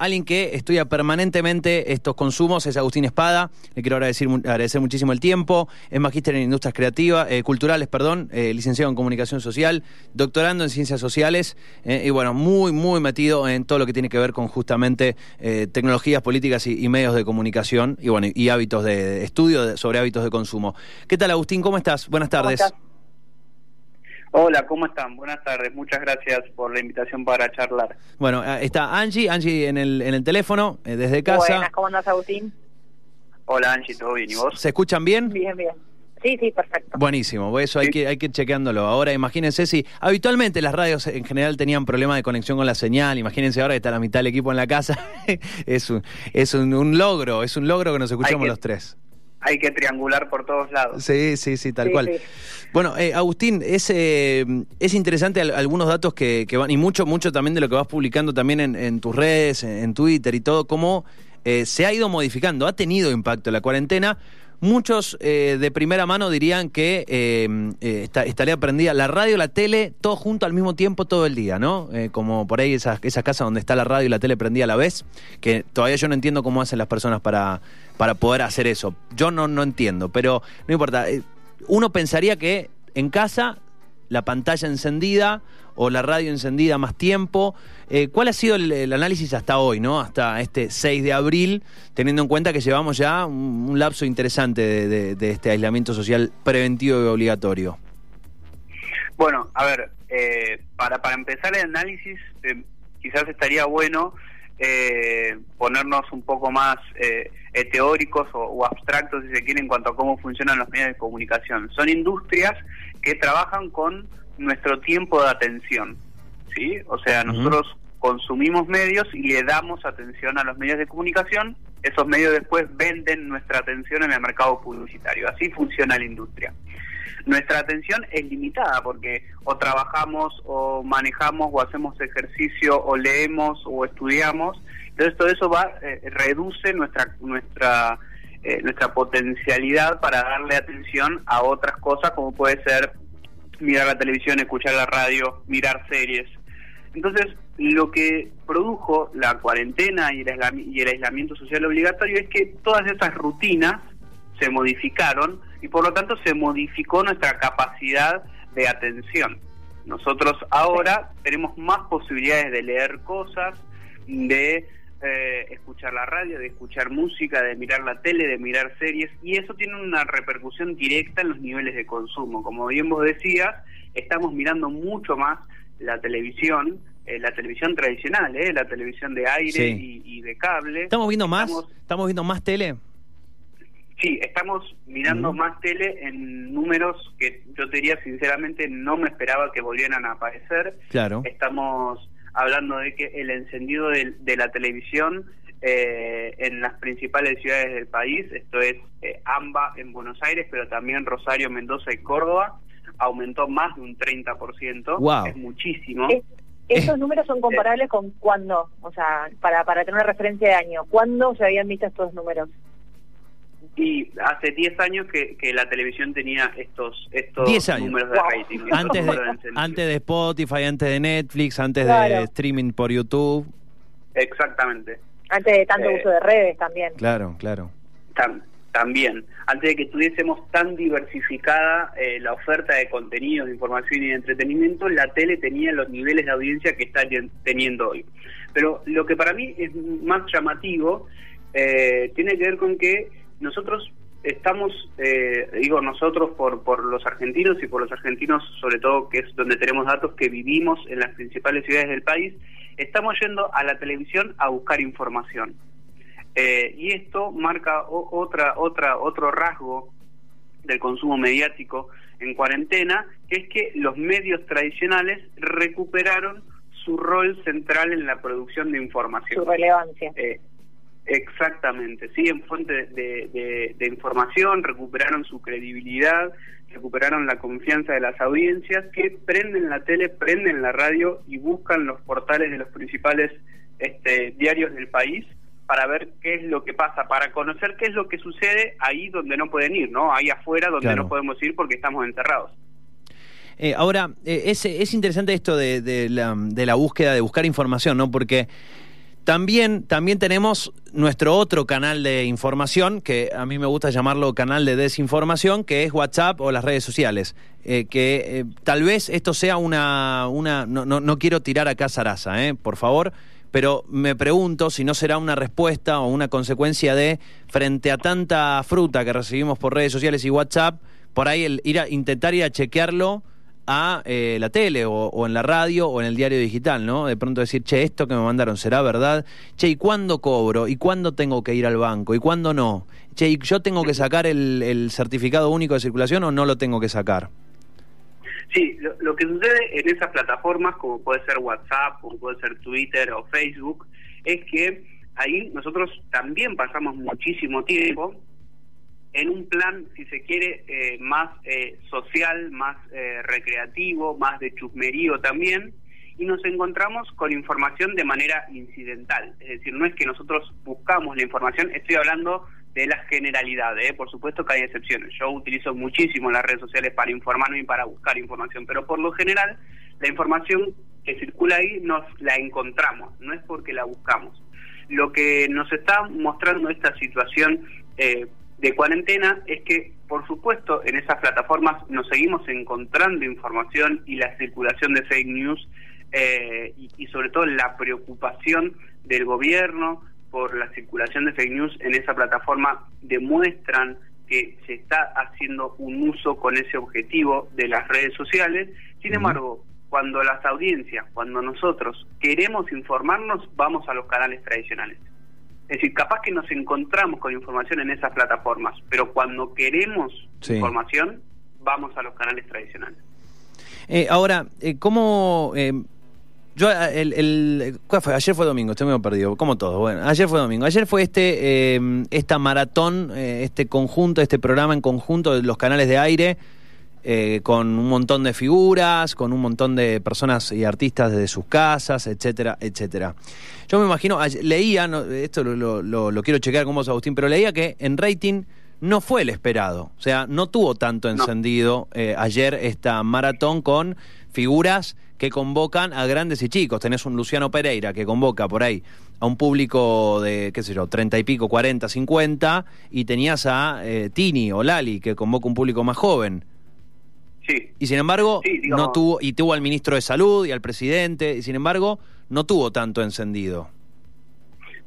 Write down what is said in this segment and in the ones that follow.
alguien que estudia permanentemente estos consumos es Agustín Espada. Le quiero agradecer, agradecer muchísimo el tiempo. Es magíster en industrias creativas, eh, culturales, perdón, eh, licenciado en comunicación social, doctorando en ciencias sociales eh, y bueno, muy, muy metido en todo lo que tiene que ver con justamente tecnologías, políticas y, medios de comunicación y bueno, y hábitos de, estudio sobre hábitos de consumo. ¿Qué tal, Agustín? ¿Cómo estás? Buenas tardes. Hola, ¿cómo están? Buenas tardes. Muchas gracias por la invitación para charlar. Bueno, eh, está Angie, Angie en el, en el teléfono, eh, desde casa. Buenas, ¿cómo andas, Agustín? Hola, Angie, ¿todo bien? ¿Y vos? ¿Se escuchan bien? Bien, bien. Sí, sí, perfecto. Buenísimo, eso hay, que, hay que ir chequeándolo. Ahora imagínense si habitualmente las radios en general tenían problemas de conexión con la señal, imagínense ahora que está la mitad del equipo en la casa, es, un, es un, logro, es un logro que nos escuchamos los tres hay que triangular por todos lados. Sí, sí, sí, tal cual. Bueno, eh, Agustín, es, eh, es interesante algunos datos que, van, y mucho, mucho también de lo que vas publicando también en, tus redes, en, Twitter y todo, cómo eh, se ha ido modificando, ha tenido impacto la cuarentena. Muchos de primera mano dirían que estaría prendida la radio, la tele, todo junto al mismo tiempo todo el día, ¿no? como por ahí esas, esas casas donde está la radio y la tele prendida a la vez, que todavía yo no entiendo cómo hacen las personas para para poder hacer eso. Yo no, no entiendo, pero no importa. Eh, uno pensaría que en casa la pantalla encendida o la radio encendida más tiempo. Eh, ¿Cuál ha sido el, análisis hasta hoy, no? Hasta este 6 de abril, teniendo en cuenta que llevamos ya un, lapso interesante de, este aislamiento social preventivo y obligatorio. Bueno, a ver, eh, para, para empezar el análisis, quizás estaría bueno eh, ponernos un poco más eh, eh, teóricos o, abstractos, si se quiere, en cuanto a cómo funcionan los medios de comunicación. Son industrias que trabajan con nuestro tiempo de atención, ¿sí? O sea, nosotros consumimos medios y le damos atención a los medios de comunicación, esos medios después venden nuestra atención en el mercado publicitario. Así funciona la industria nuestra atención es limitada porque o trabajamos o manejamos o hacemos ejercicio o leemos o estudiamos. Entonces todo eso va eh, reduce nuestra nuestra eh, nuestra potencialidad para darle atención a otras cosas como puede ser mirar la televisión, escuchar la radio, mirar series. Entonces, lo que produjo la cuarentena y el aislamiento social obligatorio es que todas esas rutinas se modificaron y por lo tanto se modificó nuestra capacidad de atención. Nosotros ahora tenemos más posibilidades de leer cosas, de eh, escuchar la radio, de escuchar música, de mirar la tele, de mirar series, y eso tiene una repercusión directa en los niveles de consumo. Como bien vos decías, estamos mirando mucho más la televisión, eh, la televisión tradicional, eh, la televisión de aire y, de cable. ¿Estamos viendo más? ¿Estamos viendo más tele? Sí, estamos mirando más tele en números que yo te diría sinceramente no me esperaba que volvieran a aparecer. Claro. Estamos hablando de que el encendido de, la televisión eh, en las principales ciudades del país, esto es eh, AMBA en Buenos Aires, pero también Rosario, Mendoza y Córdoba, aumentó más de un 30%. Wow. Es muchísimo. ¿Esos números son comparables con cuándo? O sea, para, para tener una referencia de año, ¿cuándo se habían visto estos números? Y hace 10 años que, que, la televisión tenía estos estos números de rating. Antes de, antes de Spotify, antes de Netflix, antes de streaming por YouTube. Exactamente. Antes de tanto eh, uso de redes también. Claro, claro. también. Antes de que tuviésemos tan diversificada eh, la oferta de contenidos, de información y de entretenimiento, la tele tenía los niveles de audiencia que está teniendo hoy. Pero lo que para mí es más llamativo eh, tiene que ver con que nosotros estamos, eh, digo nosotros por, por los argentinos y por los argentinos sobre todo, que es donde tenemos datos que vivimos en las principales ciudades del país, estamos yendo a la televisión a buscar información. Eh, y esto marca otra, otra, otro rasgo del consumo mediático en cuarentena, que es que los medios tradicionales recuperaron su rol central en la producción de información. Su relevancia. Eh, Exactamente, sí, en fuente de, información, recuperaron su credibilidad, recuperaron la confianza de las audiencias que prenden la tele, prenden la radio y buscan los portales de los principales este, diarios del país para ver qué es lo que pasa, para conocer qué es lo que sucede ahí donde no pueden ir, ¿no? Ahí afuera donde no podemos ir porque estamos encerrados. Eh, ahora, eh, es, es interesante esto de, la, de la búsqueda, de buscar información, ¿no? Porque También, también tenemos nuestro otro canal de información, que a mí me gusta llamarlo canal de desinformación, que es WhatsApp o las redes sociales. Eh, que eh, tal vez esto sea una... una no, no, no quiero tirar acá zaraza, eh, por favor, pero me pregunto si no será una respuesta o una consecuencia de, frente a tanta fruta que recibimos por redes sociales y WhatsApp, por ahí el ir a intentar ir a chequearlo a eh, la tele o, en la radio o en el diario digital, ¿no? De pronto decir, che, esto que me mandaron será verdad. Che, ¿y cuándo cobro? ¿Y cuándo tengo que ir al banco? ¿Y cuándo no? Che, ¿y yo tengo que sacar el, certificado único de circulación o no lo tengo que sacar? Sí, lo, que sucede en esas plataformas, como puede ser WhatsApp, como puede ser Twitter o Facebook, es que ahí nosotros también pasamos muchísimo tiempo en un plan, si se quiere, eh, más eh, social, más eh, recreativo, más de chusmerío también, y nos encontramos con información de manera incidental. Es decir, no es que nosotros buscamos la información, estoy hablando de la generalidad, por supuesto que hay excepciones. Yo utilizo muchísimo las redes sociales para informarme y para buscar información, pero por lo general la información que circula ahí nos la encontramos, no es porque la buscamos. Lo que nos está mostrando esta situación eh, de cuarentena es que, por supuesto, en esas plataformas nos seguimos encontrando información y la circulación de fake news eh, y, sobre todo la preocupación del gobierno por la circulación de fake news en esa plataforma demuestran que se está haciendo un uso con ese objetivo de las redes sociales. Sin embargo, cuando las audiencias, cuando nosotros queremos informarnos, vamos a los canales tradicionales. Es decir, capaz que nos encontramos con información en esas plataformas, pero cuando queremos información, vamos a los canales tradicionales. Eh, ahora, eh, ¿cómo...? Eh, yo, el, el, fue? Ayer fue domingo, estoy medio perdido, como todo. Bueno, ayer fue domingo. Ayer fue este esta maratón, este conjunto, este programa en conjunto de los canales de aire eh, con un montón de figuras, con un montón de personas y artistas desde sus casas, etcétera, etcétera. Yo me imagino, leía, esto lo, quiero chequear con vos, Agustín, pero leía que en rating no fue el esperado. O sea, no tuvo tanto encendido eh, ayer esta maratón con figuras que convocan a grandes y chicos. Tenés un Luciano Pereira que convoca por ahí a un público de, qué sé yo, treinta y pico, cuarenta, cincuenta, y tenías a eh, Tini o Lali que convoca un público más joven. Y sin embargo, no tuvo, y tuvo al ministro de Salud y al presidente, y sin embargo, no tuvo tanto encendido.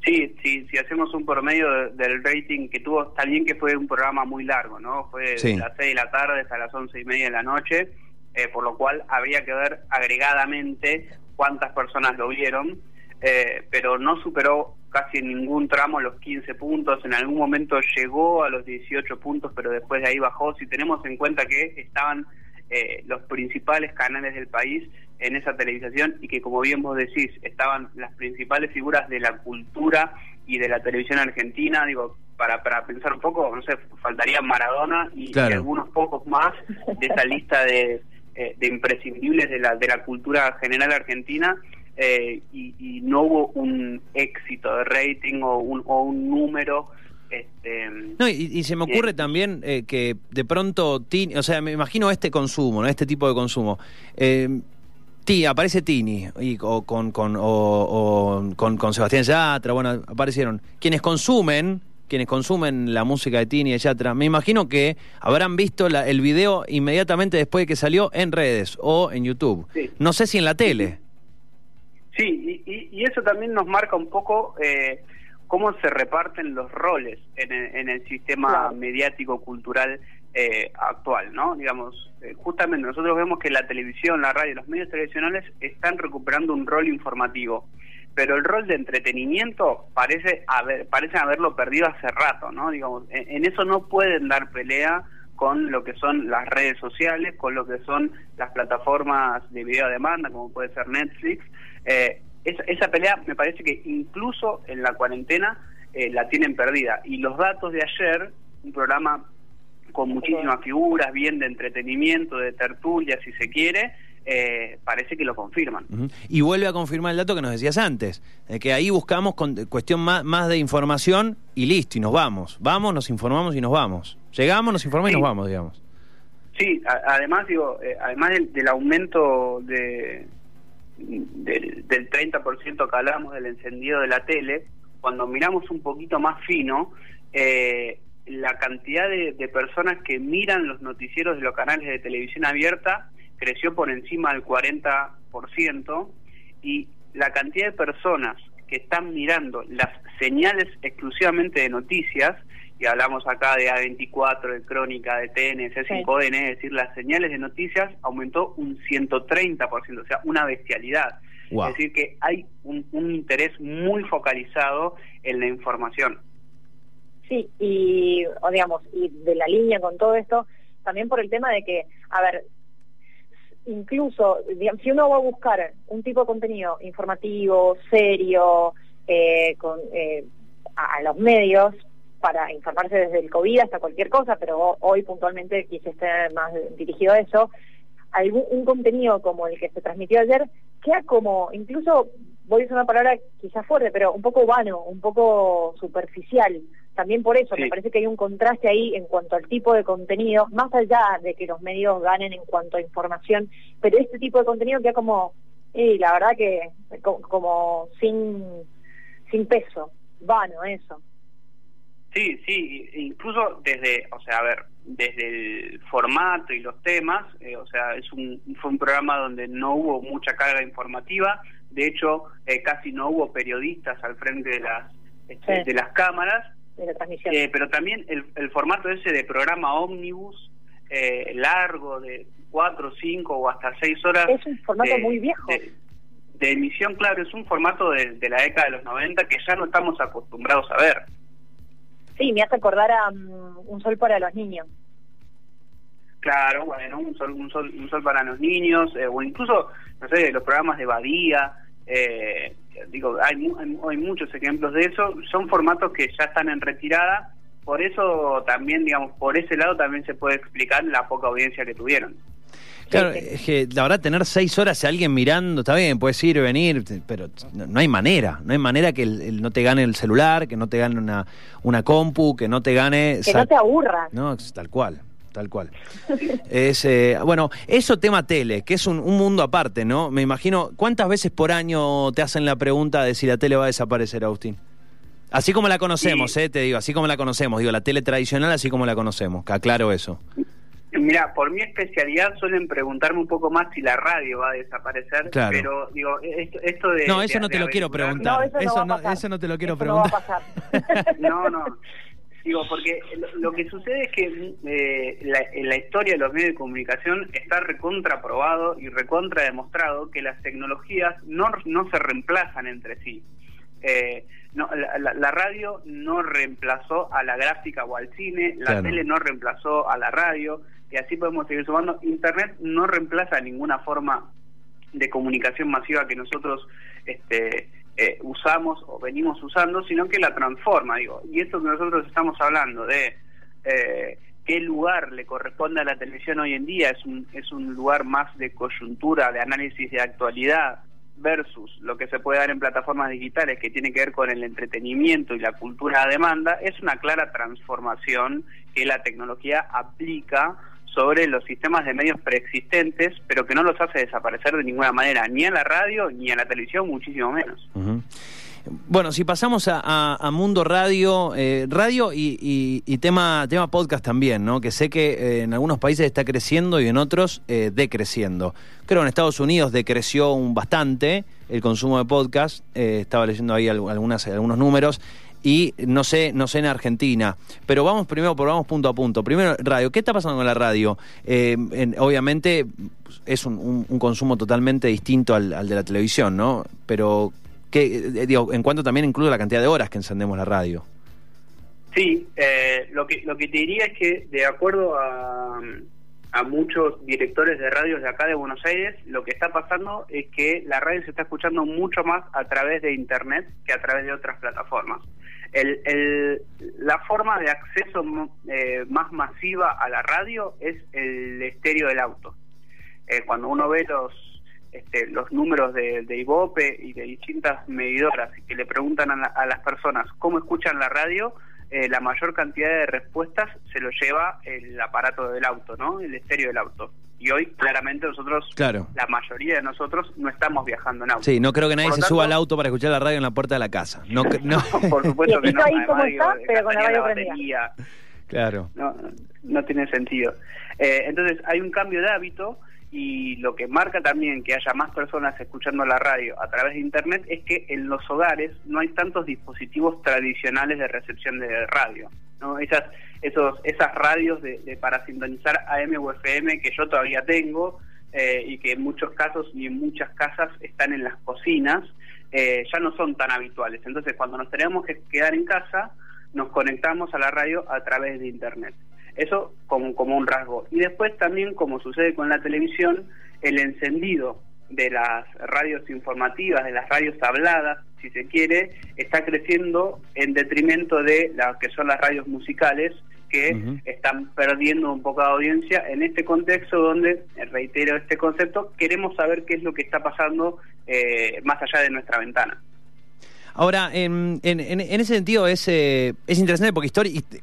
Sí, sí, si hacemos un promedio del rating que tuvo, también que fue un programa muy largo, ¿no? Fue de las 6 de la tarde hasta las once y media de la noche, eh, por lo cual habría que ver agregadamente cuántas personas lo vieron, eh, pero no superó casi en ningún tramo los 15 puntos, en algún momento llegó a los 18 puntos, pero después de ahí bajó. Si tenemos en cuenta que estaban eh, los principales canales del país en esa televisación y que como bien vos decís estaban las principales figuras de la cultura y de la televisión argentina. Digo para, para pensar un poco no sé faltaría Maradona y, algunos pocos más de esa lista de, eh, de imprescindibles de la de la cultura general argentina eh, y, no hubo un éxito de rating o un, o un número este, no, y, se me ocurre también eh, que de pronto, Tini, o sea, me imagino este consumo, ¿no? este tipo de consumo. Eh, aparece Tini y, o, con, con, o, con, con, Sebastián Yatra, bueno, aparecieron. Quienes consumen, quienes consumen la música de Tini y Yatra, me imagino que habrán visto el video inmediatamente después de que salió en redes o en YouTube. No sé si en la tele. Sí, y, eso también nos marca un poco... Eh, cómo se reparten los roles en el, sistema mediático cultural eh, actual, ¿no? Digamos, eh, justamente nosotros vemos que la televisión, la radio, los medios tradicionales están recuperando un rol informativo, pero el rol de entretenimiento parece haber, parecen haberlo perdido hace rato, ¿no? Digamos, en, eso no pueden dar pelea con lo que son las redes sociales, con lo que son las plataformas de video demanda, como puede ser Netflix. Eh, esa, pelea me parece que incluso en la cuarentena eh, la tienen perdida. Y los datos de ayer, un programa con muchísimas figuras, bien de entretenimiento, de tertulia, si se quiere, eh, parece que lo confirman. Y vuelve a confirmar el dato que nos decías antes, de que ahí buscamos con, cuestión más, más, de información y listo, y nos vamos. Vamos, nos informamos y nos vamos. Llegamos, nos informamos y nos vamos, digamos. Sí, además, digo, eh, además del, aumento de, del, del 30% que hablamos del encendido de la tele, cuando miramos un poquito más fino, eh, la cantidad de, personas que miran los noticieros de los canales de televisión abierta creció por encima del 40% y la cantidad de personas que están mirando las señales exclusivamente de noticias, y hablamos acá de A24, de Crónica, de TNC, 5N, es decir, las señales de noticias aumentó un 130%, o sea, una bestialidad. Es decir, que hay un, interés muy focalizado en la información. Sí, y o digamos, y de la línea con todo esto, también por el tema de que, a ver, incluso si uno va a buscar un tipo de contenido informativo, serio, eh, con, eh, a, los medios para informarse desde el COVID hasta cualquier cosa, pero hoy puntualmente quise estar más dirigido a eso, algún un contenido como el que se transmitió ayer queda como, incluso voy a usar una palabra quizás fuerte, pero un poco vano, un poco superficial. También por eso me parece que hay un contraste ahí en cuanto al tipo de contenido, más allá de que los medios ganen en cuanto a información, pero este tipo de contenido queda como, y la verdad que como, sin, sin peso, vano eso. Sí, sí, incluso desde, o sea, a ver, desde el formato y los temas, eh, o sea, es un, fue un programa donde no hubo mucha carga informativa, de hecho, eh, casi no hubo periodistas al frente de las, este, de las cámaras, eh, pero también el, el, formato ese de programa ómnibus, largo, de cuatro, cinco o hasta seis horas. Es un formato muy viejo. De, emisión, claro, es un formato de, de la década de los 90 que ya no estamos acostumbrados a ver. Sí, me hace acordar a mm, Un Sol para los Niños. Claro, bueno, un sol, un sol, un sol para los niños, eh, o incluso, no sé, los programas de Badía, eh, digo, hay, hay, muchos ejemplos de eso, son formatos que ya están en retirada, por eso también, digamos, por ese lado también se puede explicar la poca audiencia que tuvieron. Claro, es que la verdad tener seis horas a alguien mirando, está bien, puedes ir, venir, pero no, hay manera, no hay manera que el, no te gane el celular, que no te gane una, una compu, que no te gane... Que no te aburra. No, tal cual tal cual. es, eh, bueno, eso tema tele, que es un, mundo aparte, ¿no? Me imagino, ¿cuántas veces por año te hacen la pregunta de si la tele va a desaparecer, Agustín? Así como la conocemos, eh, te digo, así como la conocemos, digo, la tele tradicional así como la conocemos, que aclaro eso. Mira, por mi especialidad suelen preguntarme un poco más si la radio va a desaparecer, pero digo, esto, de... No, eso no te lo quiero preguntar, eso, no, eso, no, te lo quiero preguntar. No, no, digo, porque lo, que sucede es que eh, la, en la historia de los medios de comunicación está recontraprobado y recontra demostrado que las tecnologías no, no se reemplazan entre sí. Eh, no, la, radio no reemplazó a la gráfica o al cine, la tele no reemplazó a la radio, y así podemos seguir sumando. Internet no reemplaza ninguna forma de comunicación masiva que nosotros este, eh, usamos o venimos usando, sino que la transforma, digo. Y esto que nosotros estamos hablando de eh, qué lugar le corresponde a la televisión hoy en día, es un, es un lugar más de coyuntura, de análisis de actualidad, versus lo que se puede dar en plataformas digitales que tiene que ver con el entretenimiento y la cultura a demanda, es una clara transformación que la tecnología aplica sobre los sistemas de medios preexistentes, pero que no los hace desaparecer de ninguna manera, ni a la radio ni a la televisión, muchísimo menos. Bueno, si pasamos a, Mundo Radio, eh, radio y, tema, tema podcast también, ¿no? Que sé que eh, en algunos países está creciendo y en otros eh, decreciendo. Creo que en Estados Unidos decreció un bastante el consumo de podcast. estaba leyendo ahí algunas, algunos números y no sé, no sé en Argentina. Pero vamos primero, por vamos punto a punto. Primero, radio. ¿Qué está pasando con la radio? Eh, obviamente es un, consumo totalmente distinto al, de la televisión, ¿no? Pero, ¿qué, eh, en cuanto también incluye la cantidad de horas que encendemos la radio. Sí, eh, lo, que, lo que te diría es que de acuerdo a, a muchos directores de radios de acá de Buenos Aires, lo que está pasando es que la radio se está escuchando mucho más a través de Internet que a través de otras plataformas. El, la forma de acceso eh, más masiva a la radio es el estéreo del auto. Eh, cuando uno ve los este, los números de, de, IVOPE y de distintas medidoras que le preguntan a, las personas cómo escuchan la radio, eh, la mayor cantidad de respuestas se lo lleva el aparato del auto, ¿no? El estéreo del auto. y hoy claramente nosotros, claro. la mayoría de nosotros, no estamos viajando en auto. Sí, no creo que nadie se suba al auto para escuchar la radio en la puerta de la casa. No, no. por supuesto que no. Ahí como está, pero con la radio batería. Claro. No, no tiene sentido. Eh, entonces hay un cambio de hábito y lo que marca también que haya más personas escuchando la radio a través de internet es que en los hogares no hay tantos dispositivos tradicionales de recepción de radio no esas esos esas radios de, para sintonizar AM o FM que yo todavía tengo eh, y que en muchos casos y en muchas casas están en las cocinas eh, ya no son tan habituales. Entonces cuando nos tenemos que quedar en casa nos conectamos a la radio a través de internet eso como, como un rasgo. Y después también, como sucede con la televisión, el encendido de las radios informativas, de las radios habladas, si se quiere, está creciendo en detrimento de las que son las radios musicales, que están perdiendo un poco de audiencia en este contexto donde, reitero este concepto, queremos saber qué es lo que está pasando eh, más allá de nuestra ventana. Ahora, en, en, en, ese sentido es, eh, es interesante porque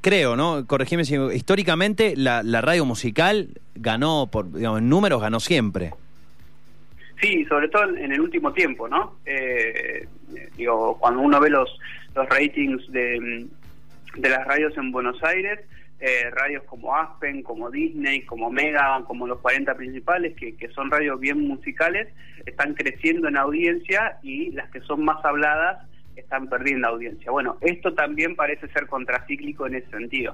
creo, ¿no? Corregime si históricamente la, la, radio musical ganó, por digamos, en números ganó siempre. Sí, sobre todo en el último tiempo, ¿no? Eh, digo, cuando uno ve los, los ratings de, de las radios en Buenos Aires, eh, radios como Aspen, como Disney, como Mega, como los 40 principales, que, que son radios bien musicales, están creciendo en audiencia y las que son más habladas están perdiendo audiencia. Bueno, esto también parece ser contracíclico en ese sentido.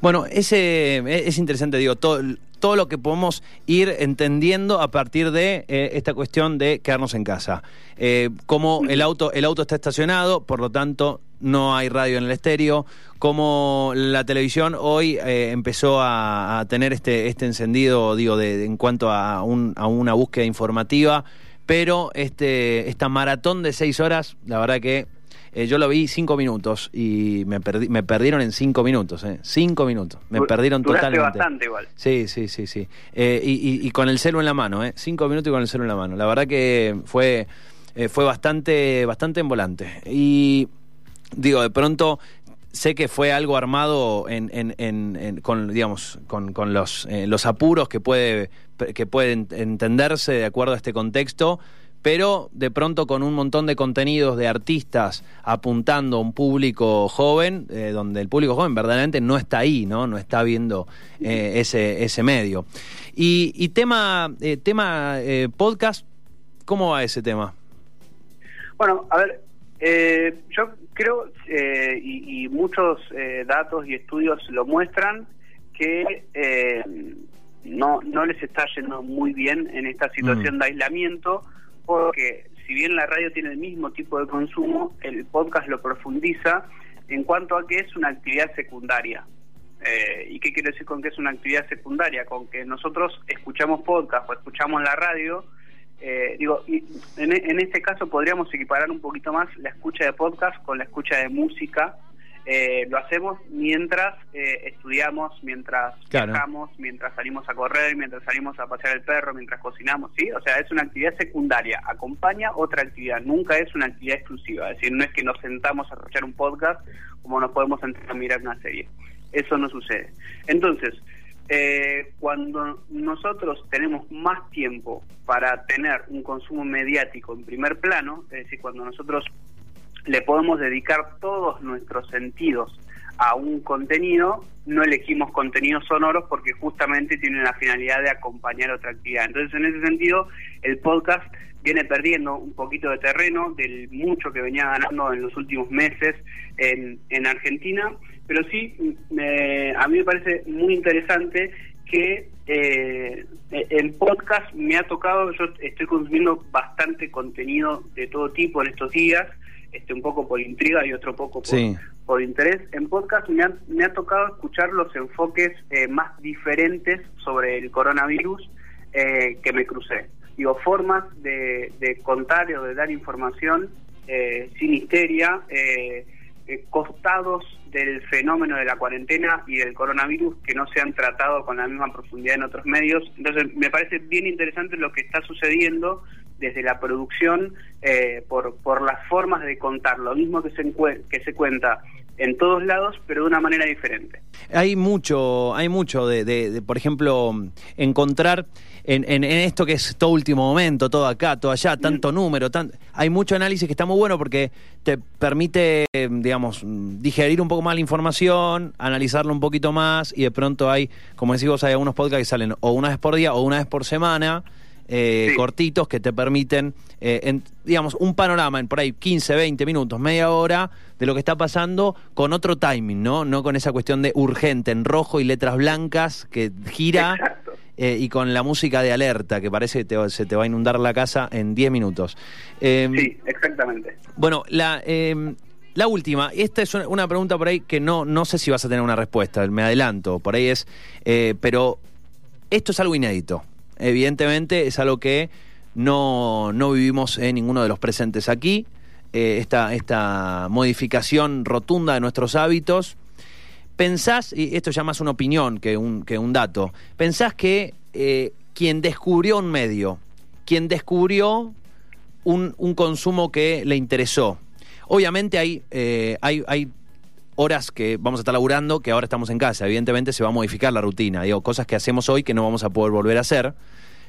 Bueno, ese es interesante, digo, todo, todo lo que podemos ir entendiendo a partir de eh, esta cuestión de quedarnos en casa. Eh, como el auto, el auto está estacionado, por lo tanto no hay radio en el estéreo, como la televisión hoy eh, empezó a, tener este, este encendido, digo, de, en cuanto a, un, a una búsqueda informativa pero este, esta maratón de seis horas, la verdad que eh, yo lo vi cinco minutos y me, perdí, me perdieron en cinco minutos, eh. cinco minutos. Me perdieron totalmente. bastante igual. Sí, sí, sí, sí. Eh, y, y, con el celo en la mano, eh. cinco minutos y con el celo en la mano. La verdad que fue, eh, fue bastante, bastante en volante. Y digo, de pronto sé que fue algo armado en, en, con digamos con, eh, los apuros que puede que pueden entenderse de acuerdo a este contexto pero de pronto con un montón de contenidos de artistas apuntando a un público joven, eh, donde el público joven verdaderamente no está ahí, ¿no? No está viendo eh, ese, ese medio. Y, y tema, tema podcast, ¿cómo va ese tema? Bueno, a ver, eh, yo creo, eh, y, muchos eh, datos y estudios lo muestran, que eh, no, no les está yendo muy bien en esta situación mm. de aislamiento, porque si bien la radio tiene el mismo tipo de consumo, el podcast lo profundiza en cuanto a que es una actividad secundaria. ¿Y qué quiero decir con que es una actividad secundaria? Con que nosotros escuchamos podcast o escuchamos la radio, eh, digo, y en, en, este caso podríamos equiparar un poquito más la escucha de podcast con la escucha de música. Eh, lo hacemos mientras eh, estudiamos, mientras viajamos, mientras salimos a correr, mientras salimos a pasear el perro, mientras cocinamos, ¿sí? O sea, es una actividad secundaria, acompaña otra actividad, nunca es una actividad exclusiva. Es decir, no es que nos sentamos a escuchar un podcast como nos podemos sentar a mirar una serie. Eso no sucede. Entonces, eh, cuando nosotros tenemos más tiempo para tener un consumo mediático en primer plano, es decir, cuando nosotros le podemos dedicar todos nuestros sentidos a un contenido, no elegimos contenidos sonoros porque justamente tiene la finalidad de acompañar otra actividad. Entonces, en ese sentido, el podcast viene perdiendo un poquito de terreno del mucho que venía ganando en los últimos meses en, en Argentina pero sí a mí me parece muy interesante que eh, el podcast me ha tocado, yo estoy consumiendo bastante contenido de todo tipo en estos días, este un poco por intriga y otro poco por, por interés. En podcast me ha, me ha tocado escuchar los enfoques eh, más diferentes sobre el coronavirus eh, que me crucé. Digo, formas de, de contar o de dar información eh, sin histeria, eh, eh, costados del fenómeno de la cuarentena y del coronavirus que no se han tratado con la misma profundidad en otros medios. Entonces, me parece bien interesante lo que está sucediendo desde la producción eh, por, por las formas de contar, lo mismo que se, que se cuenta en todos lados, pero de una manera diferente. Hay mucho, hay mucho de, por ejemplo, encontrar en, en, esto que es todo último momento, todo acá, todo allá, tanto número, tan, hay mucho análisis que está muy bueno porque te permite, digamos, digerir un poco más la información, analizarlo un poquito más y de pronto hay, como decís vos, hay algunos podcasts que salen o una vez por día o una vez por semana eh, cortitos que te permiten, eh, digamos, un panorama en por ahí 15, 20 minutos, media hora de lo que está pasando con otro timing, ¿no? No con esa cuestión de urgente en rojo y letras blancas que gira. Eh, y con la música de alerta, que parece que se te va a inundar la casa en 10 minutos. Em, sí, exactamente. Bueno, la, em, la última, esta es una pregunta por ahí que no, no sé si vas a tener una respuesta, me adelanto, por ahí es, pero esto es algo inédito evidentemente es algo que no, vivimos en ninguno de los presentes aquí. Eh, esta, esta modificación rotunda de nuestros hábitos. ¿Pensás, y esto ya más una opinión que un, que un dato, pensás que eh, quien descubrió un medio, quien descubrió un, un consumo que le interesó, obviamente hay, eh, hay, hay horas que vamos a estar laburando que ahora estamos en casa. Evidentemente se va a modificar la rutina. Digo, cosas que hacemos hoy que no vamos a poder volver a hacer.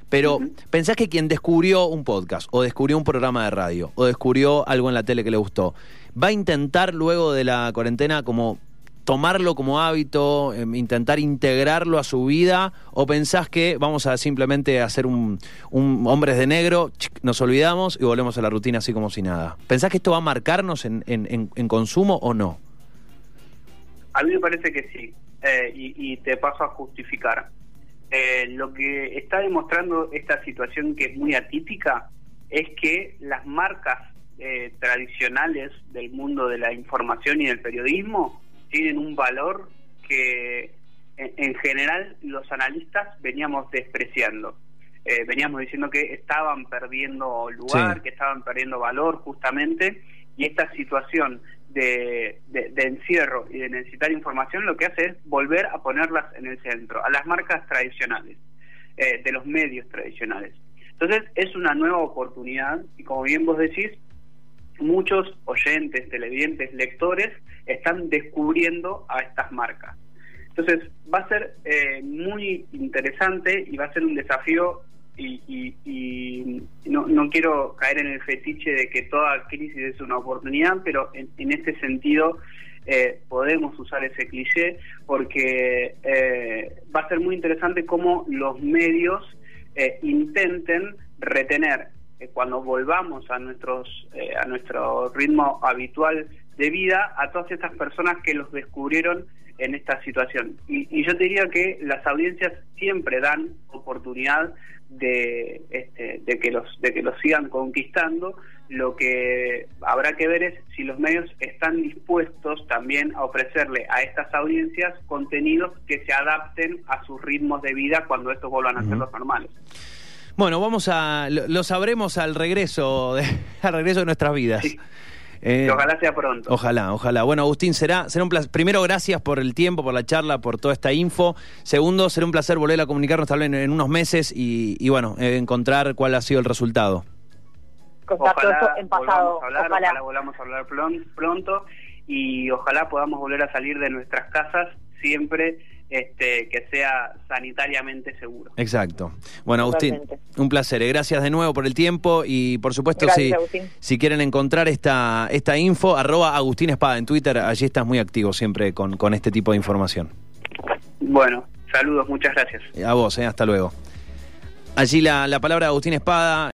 Pero pensás que quien descubrió un podcast, o descubrió un programa de radio, o descubrió algo en la tele que le gustó, va a intentar luego de la cuarentena como tomarlo como hábito, em, intentar integrarlo a su vida, o pensás que vamos a simplemente hacer un, un hombres de negro, nos olvidamos y volvemos a la rutina así como si nada? ¿Pensás que esto va a marcarnos en, en, en consumo o no? A mí me parece que sí, eh, y, te paso a justificar. Eh, lo que está demostrando esta situación que es muy atípica es que las marcas eh, tradicionales del mundo de la información y del periodismo tienen un valor que en, general los analistas veníamos despreciando. veníamos diciendo que estaban perdiendo lugar, que estaban perdiendo valor justamente, y esta situación de, encierro y de necesitar información, lo que hace es volver a ponerlas en el centro, a las marcas tradicionales, eh, de los medios tradicionales. Entonces es una nueva oportunidad y como bien vos decís, muchos oyentes, televidentes, lectores están descubriendo a estas marcas. Entonces va a ser eh, muy interesante y va a ser un desafío y, no, no, quiero caer en el fetiche de que toda crisis es una oportunidad, pero en, este sentido eh, podemos usar ese cliché porque eh, va a ser muy interesante cómo los medios eh, intenten retener cuando volvamos a nuestros a nuestro ritmo habitual de vida a todas estas personas que los descubrieron en esta situación. Y, y yo diría que las audiencias siempre dan oportunidad de, este, de que los de que los sigan conquistando. Lo que habrá que ver es si los medios están dispuestos también a ofrecerle a estas audiencias contenidos que se adapten a sus ritmos de vida cuando estos vuelvan a ser los normales bueno vamos a lo, sabremos al regreso de, al regreso de nuestras vidas eh, ojalá sea pronto. Ojalá, ojalá. Bueno, Agustín, será, será un placer. Primero, gracias por el tiempo, por la charla, por toda esta info. Segundo, será un placer volver a comunicarnos tal vez en, unos meses y, bueno, eh, encontrar cuál ha sido el resultado. Ojalá en pasado. Volvamos a hablar, ojalá. volvamos a hablar pronto y ojalá podamos volver a salir de nuestras casas siempre este, que sea sanitariamente seguro. Exacto. Bueno, Agustín, un placer. Eh, gracias de nuevo por el tiempo y por supuesto si, si quieren encontrar esta, esta info, arroba Agustín Espada en Twitter, allí estás muy activo siempre con, con este tipo de información. Bueno, saludos, muchas gracias. A vos, eh, hasta luego. Allí la, la palabra de Agustín Espada.